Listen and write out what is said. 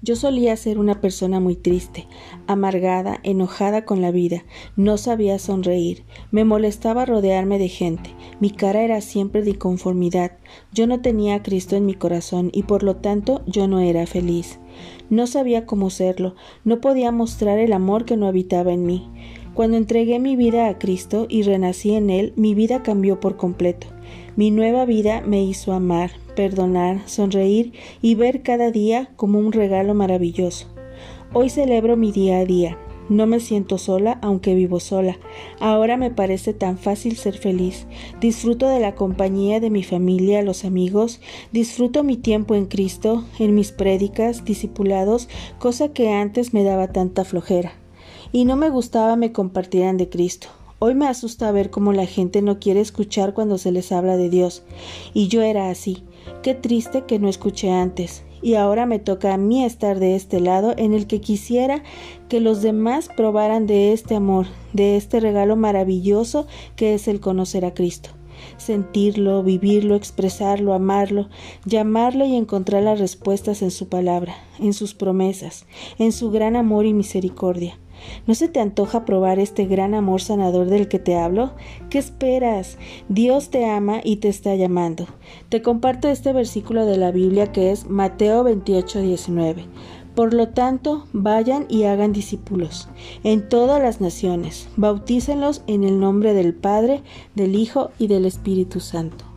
Yo solía ser una persona muy triste, amargada, enojada con la vida, no sabía sonreír, me molestaba rodearme de gente, mi cara era siempre de inconformidad, yo no tenía a Cristo en mi corazón y por lo tanto yo no era feliz. No sabía cómo serlo, no podía mostrar el amor que no habitaba en mí. Cuando entregué mi vida a Cristo y renací en Él, mi vida cambió por completo. Mi nueva vida me hizo amar, perdonar, sonreír y ver cada día como un regalo maravilloso. Hoy celebro mi día a día. No me siento sola aunque vivo sola. Ahora me parece tan fácil ser feliz. Disfruto de la compañía de mi familia, los amigos, disfruto mi tiempo en Cristo, en mis prédicas, discipulados, cosa que antes me daba tanta flojera. Y no me gustaba me compartieran de Cristo. Hoy me asusta ver cómo la gente no quiere escuchar cuando se les habla de Dios. Y yo era así. Qué triste que no escuché antes. Y ahora me toca a mí estar de este lado en el que quisiera que los demás probaran de este amor, de este regalo maravilloso que es el conocer a Cristo. Sentirlo, vivirlo, expresarlo, amarlo, llamarlo y encontrar las respuestas en su palabra, en sus promesas, en su gran amor y misericordia. ¿No se te antoja probar este gran amor sanador del que te hablo? ¿Qué esperas? Dios te ama y te está llamando. Te comparto este versículo de la Biblia que es Mateo 28, 19. Por lo tanto, vayan y hagan discípulos en todas las naciones, bautícenlos en el nombre del Padre, del Hijo y del Espíritu Santo.